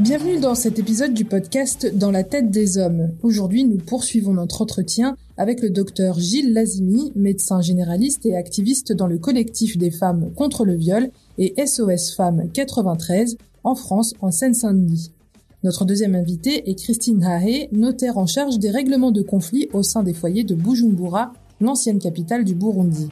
Bienvenue dans cet épisode du podcast Dans la tête des hommes. Aujourd'hui, nous poursuivons notre entretien avec le docteur Gilles Lazimi, médecin généraliste et activiste dans le collectif des femmes contre le viol et SOS Femmes 93 en France, en Seine-Saint-Denis. Notre deuxième invitée est Christine Hahe, notaire en charge des règlements de conflits au sein des foyers de Bujumbura, l'ancienne capitale du Burundi.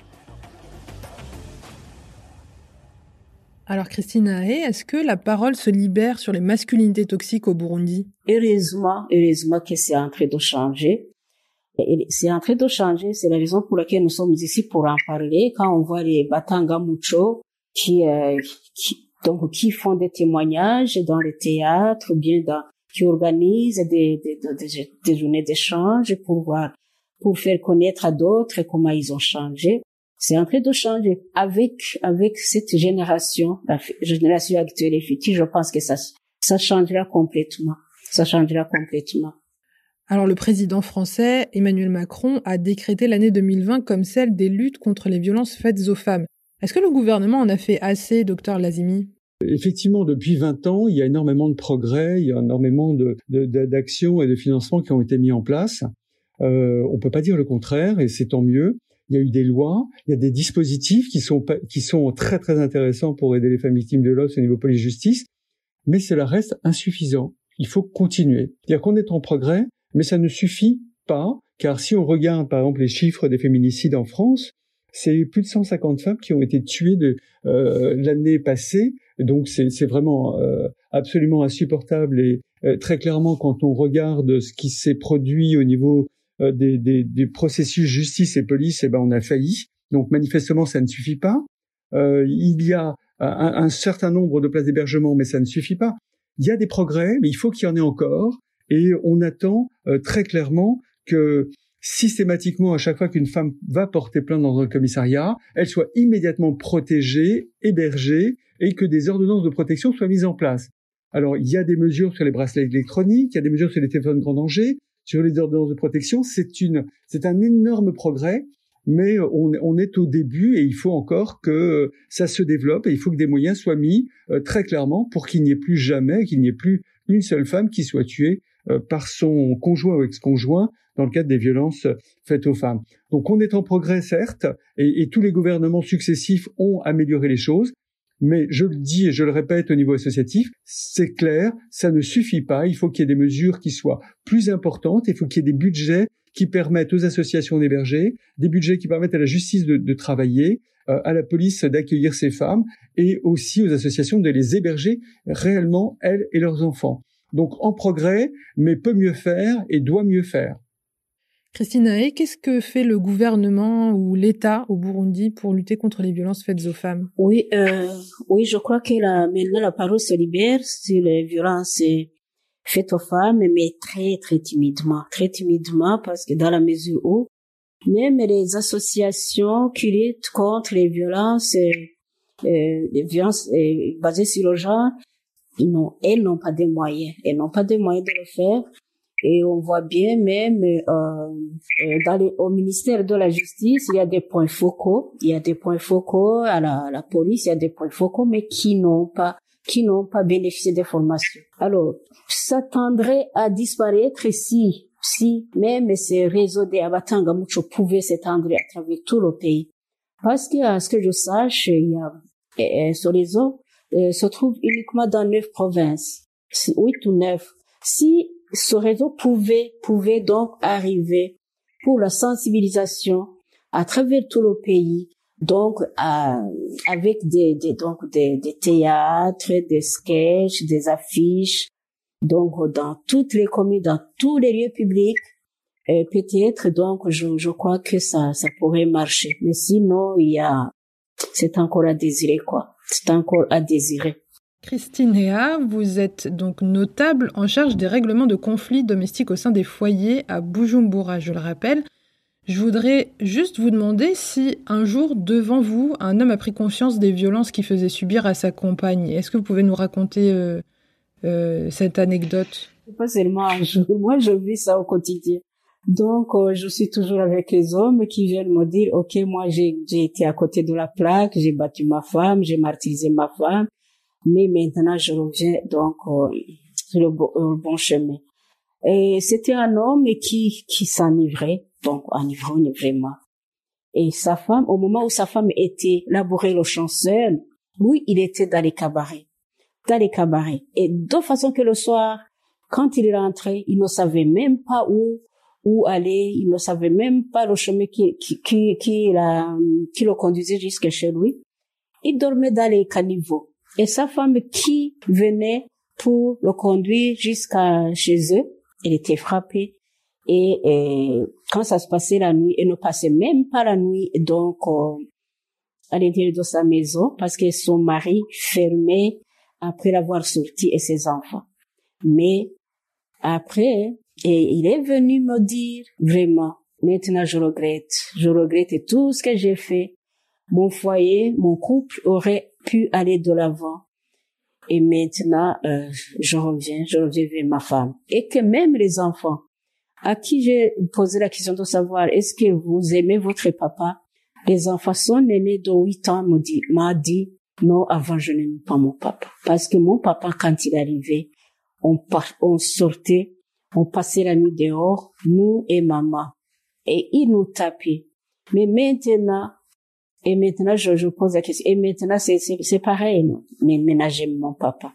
Alors Christine Haé, est-ce que la parole se libère sur les masculinités toxiques au Burundi? Heureusement, heureusement que c'est en train de changer. C'est en train de changer, c'est la raison pour laquelle nous sommes ici pour en parler. Quand on voit les Batanga Mucho qui, euh, qui donc qui font des témoignages dans les théâtres, ou bien dans, qui organisent des, des, des, des journées d'échange pour voir, pour faire connaître à d'autres comment ils ont changé c'est en train de changer. Avec, avec cette génération, la génération actuelle et future, je pense que ça, ça changera complètement. Ça changera complètement. Alors, le président français, Emmanuel Macron, a décrété l'année 2020 comme celle des luttes contre les violences faites aux femmes. Est-ce que le gouvernement en a fait assez, docteur Lazimi? Effectivement, depuis 20 ans, il y a énormément de progrès, il y a énormément d'actions de, et de financements qui ont été mis en place. Euh, on peut pas dire le contraire, et c'est tant mieux il y a eu des lois, il y a des dispositifs qui sont, qui sont très très intéressants pour aider les femmes victimes de l'os au niveau police-justice, mais cela reste insuffisant. Il faut continuer. C'est-à-dire qu'on est en progrès, mais ça ne suffit pas, car si on regarde par exemple les chiffres des féminicides en France, c'est plus de 150 femmes qui ont été tuées de euh, l'année passée, donc c'est vraiment euh, absolument insupportable et euh, très clairement quand on regarde ce qui s'est produit au niveau des, des, des, processus justice et police, eh ben on a failli. Donc manifestement, ça ne suffit pas. Euh, il y a un, un, certain nombre de places d'hébergement, mais ça ne suffit pas. Il y a des progrès, mais il faut qu'il y en ait encore. Et on attend euh, très clairement que systématiquement, à chaque fois qu'une femme va porter plainte dans un commissariat, elle soit immédiatement protégée, hébergée, et que des ordonnances de protection soient mises en place. Alors, il y a des mesures sur les bracelets électroniques, il y a des mesures sur les téléphones grand danger, sur les ordonnances de protection, c'est une, c'est un énorme progrès, mais on, on, est au début et il faut encore que ça se développe et il faut que des moyens soient mis euh, très clairement pour qu'il n'y ait plus jamais, qu'il n'y ait plus une seule femme qui soit tuée euh, par son conjoint ou ex-conjoint dans le cadre des violences faites aux femmes. Donc on est en progrès certes et, et tous les gouvernements successifs ont amélioré les choses, mais je le dis et je le répète au niveau associatif, c'est clair, ça ne suffit pas. Il faut qu'il y ait des mesures qui soient plus importantes. Il faut qu'il y ait des budgets qui permettent aux associations d'héberger, des budgets qui permettent à la justice de, travailler, euh, à la police d'accueillir ces femmes et aussi aux associations de les héberger réellement, elles et leurs enfants. Donc en progrès, mais peut mieux faire et doit mieux faire. Christine Haé, qu'est-ce que fait le gouvernement ou l'État au Burundi pour lutter contre les violences faites aux femmes? Oui, euh, oui, je crois que la, maintenant la parole se libère sur les violences faites aux femmes, mais très très timidement, très timidement, parce que dans la mesure où même les associations qui luttent contre les violences, euh, les violences euh, basées sur le genre, non, elles n'ont pas de moyens, elles n'ont pas de moyens de le faire. Et on voit bien même euh, euh, dans le, au ministère de la Justice, il y a des points focaux, il y a des points focaux à la, à la police, il y a des points focaux, mais qui n'ont pas qui n'ont pas bénéficié des formations. Alors, ça tendrait à disparaître si, si même ces réseaux des Abatanga Mucho pouvaient s'étendre à travers tout le pays. Parce que, à ce que je sache, il y a, ce réseau euh, se trouve uniquement dans neuf provinces, huit ou neuf. Si ce réseau pouvait, pouvait donc arriver pour la sensibilisation à travers tout le pays, donc avec des, des donc des, des, théâtres, des sketchs, des affiches, donc dans toutes les communes, dans tous les lieux publics, et peut-être donc je, je crois que ça ça pourrait marcher, mais sinon il y a c'est encore à désirer quoi, c'est encore à désirer. Christine vous êtes donc notable en charge des règlements de conflits domestiques au sein des foyers à Bujumbura, je le rappelle. Je voudrais juste vous demander si un jour, devant vous, un homme a pris conscience des violences qu'il faisait subir à sa compagne. Est-ce que vous pouvez nous raconter euh, euh, cette anecdote? Pas seulement un jour, moi je vis ça au quotidien. Donc, euh, je suis toujours avec les hommes qui viennent me dire, OK, moi j'ai été à côté de la plaque, j'ai battu ma femme, j'ai martyrisé ma femme, mais maintenant, je reviens donc euh, sur le, bon chemin. Et c'était un homme qui qui s'enivrait, donc enivrogne vraiment. Et sa femme, au moment où sa femme était labourée le chanceur, lui, il était dans les cabarets, dans les cabarets. Et de façon que le soir, quand il rentrait, il ne savait même pas où où aller, il ne savait même pas le chemin qui qui qui qui, la, qui le conduisait jusqu'à chez lui. Il dormait dans les caniveaux. Et sa femme qui venait pour le conduire jusqu'à chez eux, elle était frappée. Et, quand ça se passait la nuit, elle ne passait même pas la nuit donc euh, à l'intérieur de sa maison parce que son mari fermait après l'avoir sorti et ses enfants. Mais après, et il est venu me dire vraiment, maintenant je regrette, je regrette tout ce que j'ai fait. Mon foyer, mon couple aurait pu aller de l'avant. Et maintenant, euh, je reviens, je reviens vers ma femme. Et que même les enfants, à qui j'ai posé la question de savoir, est-ce que vous aimez votre papa? Les enfants, son aîné de 8 ans m'a dit, dit, non, avant je n'aimais pas mon papa. Parce que mon papa, quand il arrivait, on, on sortait, on passait la nuit dehors, nous et maman. Et il nous tapait. Mais maintenant, et maintenant, je, je pose la question. Et maintenant, c'est, c'est, pareil, non? Mais maintenant, j'aime mon papa.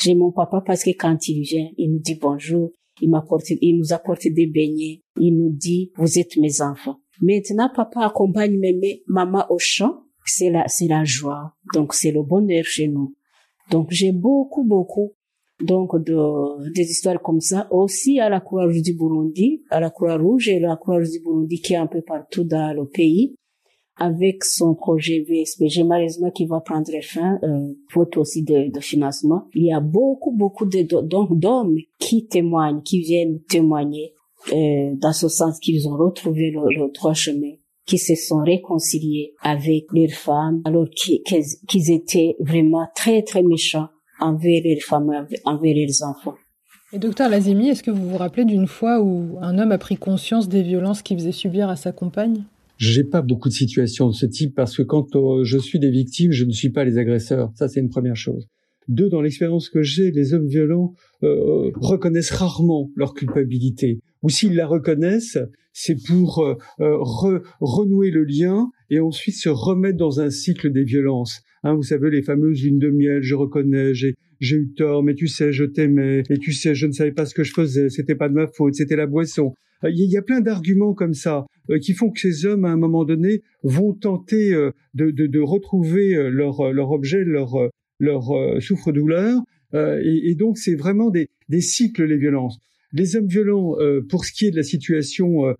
J'aime mon papa parce que quand il vient, il nous dit bonjour, il m'apporte, il nous apporte des beignets, il nous dit, vous êtes mes enfants. Maintenant, papa accompagne mes, maman au champ. C'est la, c'est la joie. Donc, c'est le bonheur chez nous. Donc, j'ai beaucoup, beaucoup, donc, de, des histoires comme ça. Aussi à la Croix-Rouge du Burundi, à la Croix-Rouge et la Croix-Rouge du Burundi qui est un peu partout dans le pays avec son projet VSPG, malheureusement qui va prendre fin, euh, faute aussi de, de, financement. Il y a beaucoup, beaucoup d'hommes qui témoignent, qui viennent témoigner euh, dans ce sens qu'ils ont retrouvé le, le droit chemin qui se sont réconciliés avec leurs femmes alors qu'ils étaient vraiment très très méchants envers leurs femmes, envers leurs enfants. Et docteur Lazimi, est-ce que vous vous rappelez d'une fois où un homme a pris conscience des violences qu'il faisait subir à sa compagne? J'ai pas beaucoup de situations de ce type parce que quand euh, je suis des victimes, je ne suis pas les agresseurs. Ça, c'est une première chose. Deux, dans l'expérience que j'ai, les hommes violents euh, reconnaissent rarement leur culpabilité. Ou s'ils la reconnaissent, c'est pour euh, renouer le lien et ensuite se remettre dans un cycle des violences. Hein, vous savez, les fameuses lunes de miel, je reconnais, j'ai, eu tort, mais tu sais, je t'aimais, et tu sais, je ne savais pas ce que je faisais, c'était pas de ma faute, c'était la boisson. Il euh, y a plein d'arguments comme ça euh, qui font que ces hommes, à un moment donné, vont tenter euh, de, de, de retrouver leur, leur objet, leur, leur souffre-douleur. Et, et, donc, c'est vraiment des, des cycles, les violences. Les hommes violents, pour ce qui est de la situation en,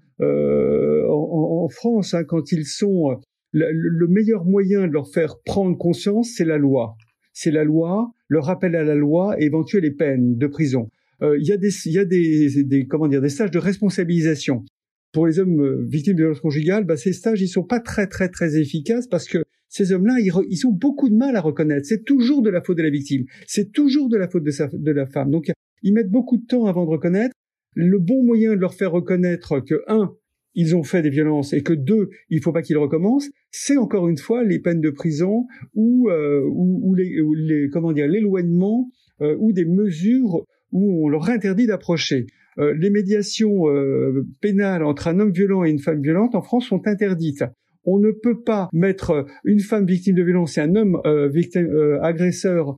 en, France, hein, quand ils sont... Le, le meilleur moyen de leur faire prendre conscience, c'est la loi. C'est la loi, le rappel à la loi et éventuellement les peines de prison. Euh, il y a des, il y a des, des, comment dire, des stages de responsabilisation pour les hommes euh, victimes de violence conjugale. Bah, ces stages, ils sont pas très très très efficaces parce que ces hommes-là, ils, ils, ont beaucoup de mal à reconnaître. C'est toujours de la faute de la victime. C'est toujours de la faute de, sa, de la femme. Donc, ils mettent beaucoup de temps avant de reconnaître. Le bon moyen de leur faire reconnaître que un, ils ont fait des violences et que deux, il faut pas qu'ils recommencent, c'est encore une fois les peines de prison ou euh, ou, ou, les, les, comment dire l'éloignement euh, ou des mesures où on leur interdit d'approcher. Euh, les médiations euh, pénales entre un homme violent et une femme violente en France sont interdites. On ne peut pas mettre une femme victime de violence et un homme euh, victime, agresseur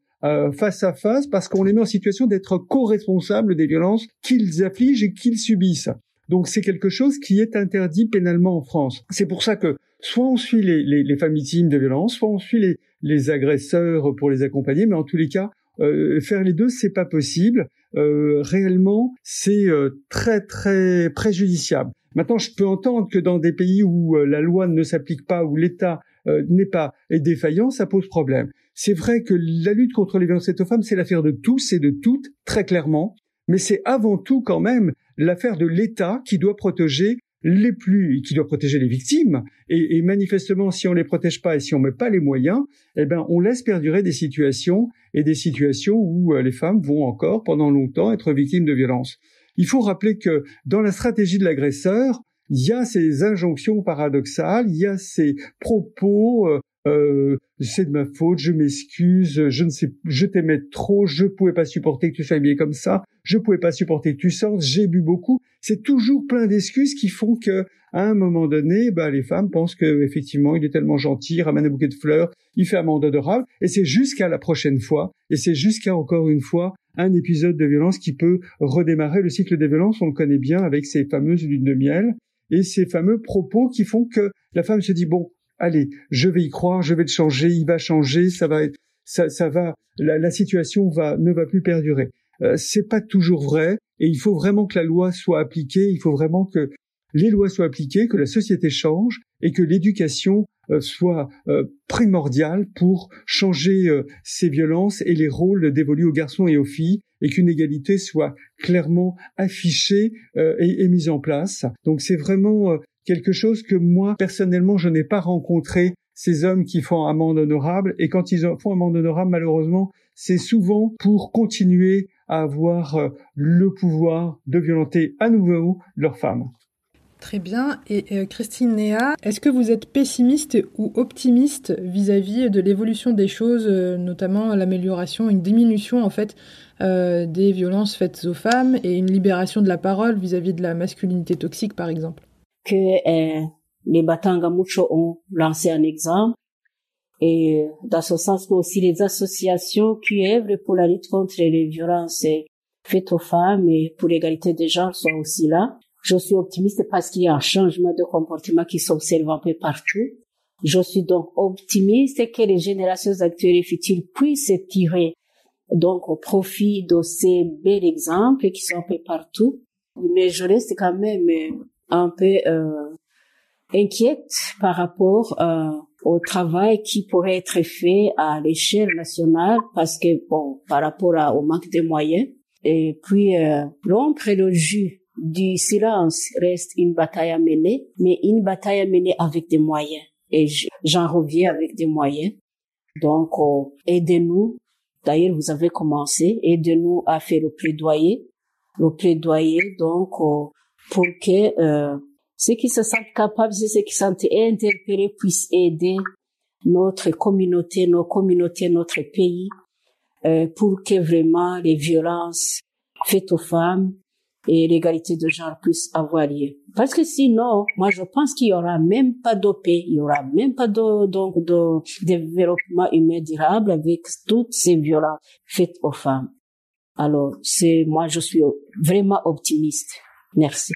face à face parce qu'on les met en situation d'être co-responsables des violences qu'ils affligent et qu'ils subissent. Donc c'est quelque chose qui est interdit pénalement en France. C'est pour ça que soit on suit les, les, les femmes victimes de violence, soit on suit les, les agresseurs pour les accompagner, mais en tous les cas, euh, faire les deux, c'est pas possible. Euh, réellement, c'est euh, très très préjudiciable. Maintenant, je peux entendre que dans des pays où la loi ne s'applique pas, où l'État n'est pas défaillant, ça pose problème. C'est vrai que la lutte contre les violences faites aux femmes, c'est l'affaire de tous et de toutes, très clairement, mais c'est avant tout quand même l'affaire de l'État qui doit protéger les plus, qui doit protéger les victimes. Et, et, manifestement, si on les protège pas et si on met pas les moyens, eh ben, on laisse perdurer des situations et des situations où euh, les femmes vont encore pendant longtemps être victimes de violences. Il faut rappeler que dans la stratégie de l'agresseur, il y a ces injonctions paradoxales, il y a ces propos euh, c'est de ma faute, je m'excuse, je ne sais, je t'aimais trop, je pouvais pas supporter que tu sois bien comme ça, je pouvais pas supporter que tu sortes, j'ai bu beaucoup. C'est toujours plein d'excuses qui font que, à un moment donné, bah, les femmes pensent que, effectivement, il est tellement gentil, il ramène un bouquet de fleurs, il fait un mandat adorable, et c'est jusqu'à la prochaine fois, et c'est jusqu'à encore une fois un épisode de violence qui peut redémarrer le cycle des violences. On le connaît bien avec ces fameuses lunes de miel et ces fameux propos qui font que la femme se dit bon, allez, je vais y croire, je vais le changer, il va changer, ça va être, ça, ça va, la, situation va ne va plus perdurer. Euh, c'est pas toujours vrai et il faut vraiment que la loi soit appliquée. Il faut vraiment que les lois soient appliquées, que la société change et que l'éducation euh, soit euh, primordiale pour changer euh, ces violences et les rôles dévolus aux garçons et aux filles et qu'une égalité soit clairement affichée et, mise en place. Donc c'est vraiment quelque chose que moi personnellement je n'ai pas rencontré ces hommes qui font amende honorable et quand ils font amende honorable malheureusement c'est souvent pour continuer à avoir le pouvoir de violenter à nouveau leurs femmes. Très bien. Et euh, Christine Néa, est-ce que vous êtes pessimiste ou optimiste vis-à-vis de l'évolution des choses, euh, notamment l'amélioration, une diminution en fait euh, des violences faites aux femmes et une libération de la parole vis-à-vis de la masculinité toxique, par exemple? Que les Batanga Mucho ont lancé un exemple et dans ce sens que aussi les associations qui œuvrent pour la lutte contre les violences faites aux femmes et pour l'égalité des genres sont aussi là. Je suis optimiste parce qu'il y a un changement de comportement qui s'observe un peu partout. Je suis donc optimiste que les générations actuelles et futures puissent tirer donc au profit de ces bels exemples qui sont un peu partout. Mais je reste quand même un peu euh, inquiète par rapport euh, au travail qui pourrait être fait à l'échelle nationale parce que bon par rapport au manque de moyens et puis euh, rompre le jus du silence reste une bataille à mener, mais une bataille à mener avec des moyens. Et j'en reviens avec des moyens. Donc, euh, aidez-nous. D'ailleurs, vous avez commencé. Aidez-nous à faire le plaidoyer. Le plaidoyer, donc, pour que euh, ceux qui se sentent capables, ceux qui se sentent interpellés puissent aider notre communauté, nos communautés, notre pays, euh, pour que vraiment les violences faites aux femmes et l'égalité de genre puisse avoir lieu. Parce que sinon, moi je pense qu'il y aura même pas de il y aura même pas de, donc de développement humain durable avec toutes ces violences faites aux femmes. Alors, c'est, moi je suis vraiment optimiste. Merci.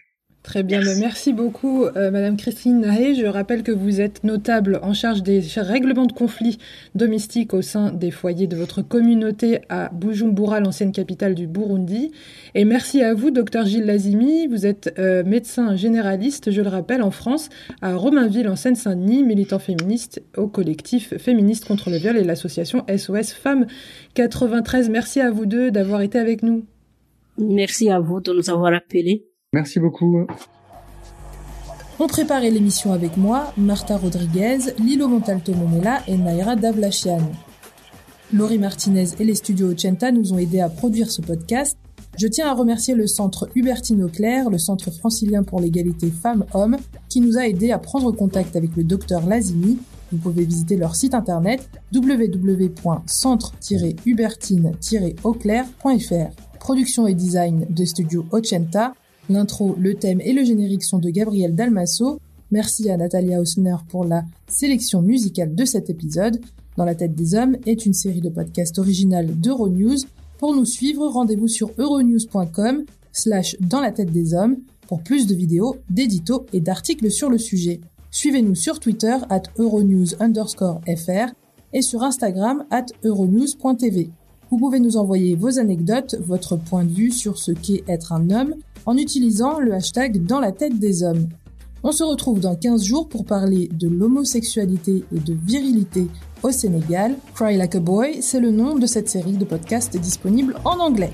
Très bien, ben, merci beaucoup euh, Madame Christine Nahe. Je rappelle que vous êtes notable en charge des règlements de conflits domestiques au sein des foyers de votre communauté à Bujumbura, l'ancienne capitale du Burundi. Et merci à vous, docteur Gilles Lazimi. Vous êtes euh, médecin généraliste, je le rappelle, en France, à Romainville, en Seine-Saint-Denis, militant féministe au collectif Féministe contre le viol et l'association SOS Femmes 93. Merci à vous deux d'avoir été avec nous. Merci à vous de nous avoir appelés. Merci beaucoup. On préparait l'émission avec moi, Martha Rodriguez, Lilo Montalto Monella et Naira Davlachian. Laurie Martinez et les studios Ochenta nous ont aidés à produire ce podcast. Je tiens à remercier le centre Hubertine Auclair, le centre francilien pour l'égalité femmes-hommes, qui nous a aidés à prendre contact avec le docteur Lazimi. Vous pouvez visiter leur site internet www.centre-hubertine-auclair.fr. Production et design de studio Ochenta, L'intro, le thème et le générique sont de Gabriel Dalmasso. Merci à Natalia Hausner pour la sélection musicale de cet épisode. Dans la tête des hommes est une série de podcasts originales d'Euronews. Pour nous suivre, rendez-vous sur euronews.com slash dans la tête des hommes pour plus de vidéos, d'éditos et d'articles sur le sujet. Suivez-nous sur Twitter at Euronews underscore fr et sur Instagram at euronews.tv. Vous pouvez nous envoyer vos anecdotes, votre point de vue sur ce qu'est être un homme, en utilisant le hashtag dans la tête des hommes. On se retrouve dans 15 jours pour parler de l'homosexualité et de virilité au Sénégal. Cry Like a Boy, c'est le nom de cette série de podcasts disponible en anglais.